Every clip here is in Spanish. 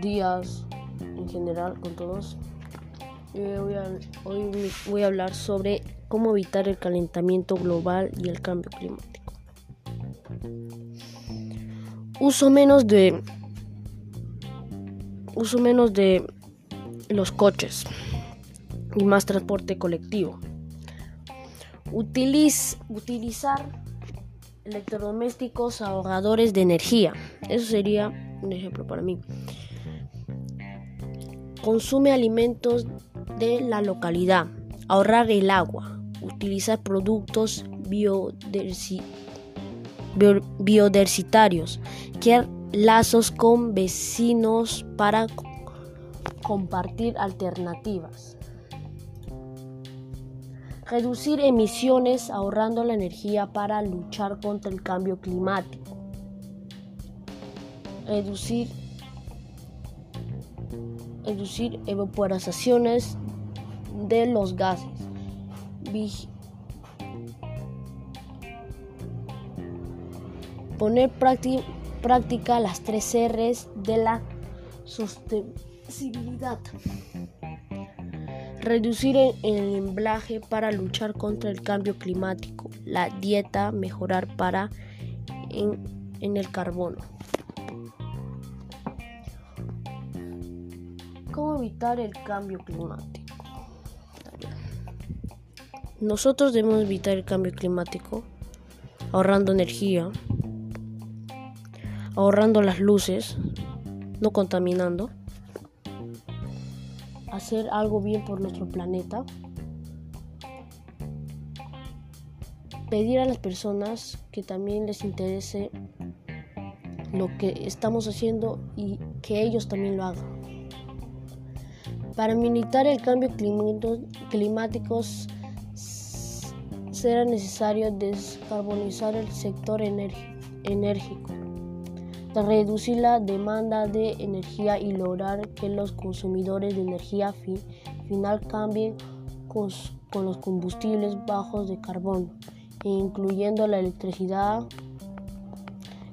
días en general con todos. Eh, hoy voy a hablar sobre cómo evitar el calentamiento global y el cambio climático. Uso menos de uso menos de los coches y más transporte colectivo. utilizar electrodomésticos ahorradores de energía. Eso sería un ejemplo para mí. Consume alimentos de la localidad. Ahorrar el agua. Utilizar productos biodiversitarios. Crear lazos con vecinos para compartir alternativas. Reducir emisiones ahorrando la energía para luchar contra el cambio climático. Reducir, reducir evaporaciones de los gases. poner práctica las tres R's de la sostenibilidad. Reducir el emblaje para luchar contra el cambio climático. La dieta mejorar para en el carbono. ¿Cómo evitar el cambio climático? Nosotros debemos evitar el cambio climático ahorrando energía, ahorrando las luces, no contaminando hacer algo bien por nuestro planeta. Pedir a las personas que también les interese lo que estamos haciendo y que ellos también lo hagan. Para militar el cambio climático será necesario descarbonizar el sector enérgico reducir la demanda de energía y lograr que los consumidores de energía final cambien con, los combustibles bajos de carbono, incluyendo la electricidad,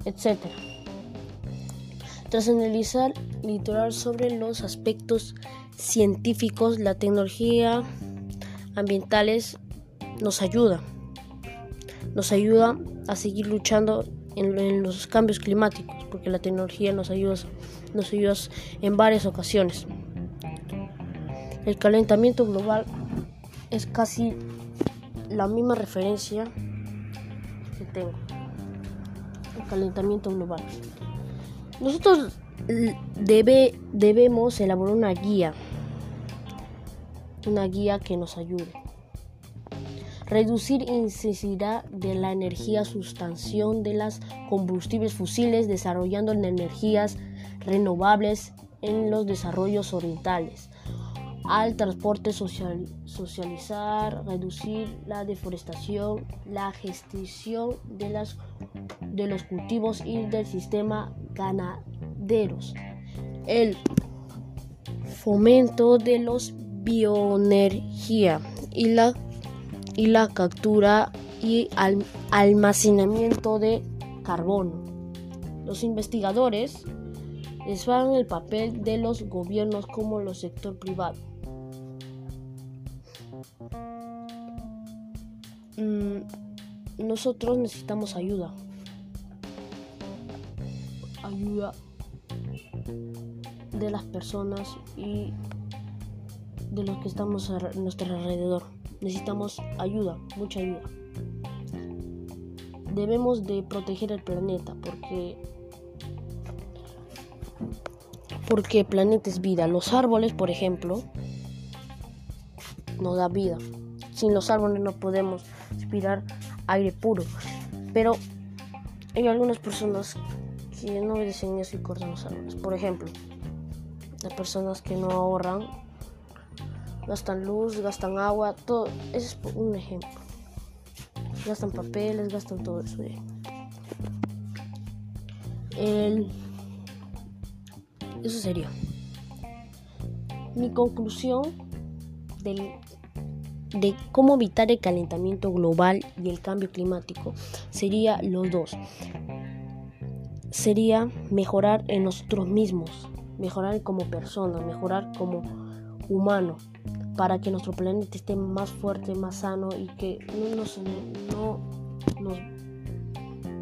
etc. Tras analizar literal sobre los aspectos científicos, la tecnología ambientales nos ayuda. Nos ayuda a seguir luchando en, los cambios climáticos, porque la tecnología nos ayuda, nos ayuda en varias ocasiones. El calentamiento global es casi la misma referencia que tengo. El calentamiento global. Nosotros debe, debemos elaborar una guía, una guía que nos ayude. Reducir necesidad de la energía sustancial de los combustibles fósiles, desarrollando energías renovables en los desarrollos orientales, al transporte social, socializar, reducir la deforestación, la gestión de, las, de los cultivos y del sistema ganaderos, el fomento de los bioenergía y la y la captura y almacenamiento de carbono. Los investigadores desfagan el papel de los gobiernos como el sector privado. Mm, nosotros necesitamos ayuda. Ayuda de las personas y de los que estamos a nuestro alrededor necesitamos ayuda, mucha ayuda. Debemos de proteger el planeta porque porque el planeta es vida. Los árboles, por ejemplo, nos da vida. Sin los árboles no podemos respirar aire puro. Pero hay algunas personas que no obedecen eso y cortan los árboles. Por ejemplo, las personas que no ahorran gastan luz, gastan agua, todo. Ese es un ejemplo. Gastan papeles, gastan todo eso. El... Eso sería. Mi conclusión de cómo evitar el calentamiento global y el cambio climático sería los dos. Sería mejorar en nosotros mismos, mejorar como persona, mejorar como humano, para que nuestro planeta esté más fuerte, más sano y que no nos, no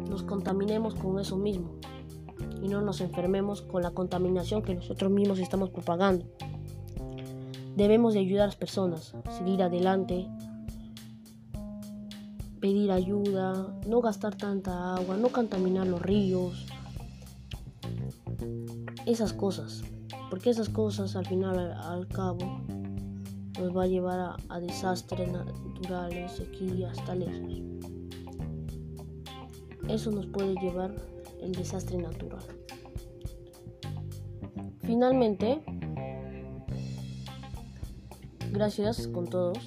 nos contaminemos con eso mismo y no nos enfermemos con la contaminación que nosotros mismos estamos propagando. Debemos de ayudar a las personas, seguir adelante, pedir ayuda, no gastar tanta agua, no contaminar los ríos, esas cosas, porque esas cosas al final al, cabo nos va a llevar a, desastres naturales, sequías, tal Eso nos puede llevar el desastre natural. Finalmente, gracias con todos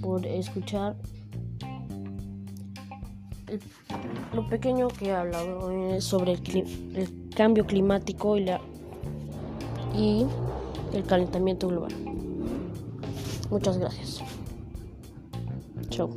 por escuchar lo pequeño que he hablado es sobre el, cambio climático y, la, y el calentamiento global. Muchas gracias. Chao.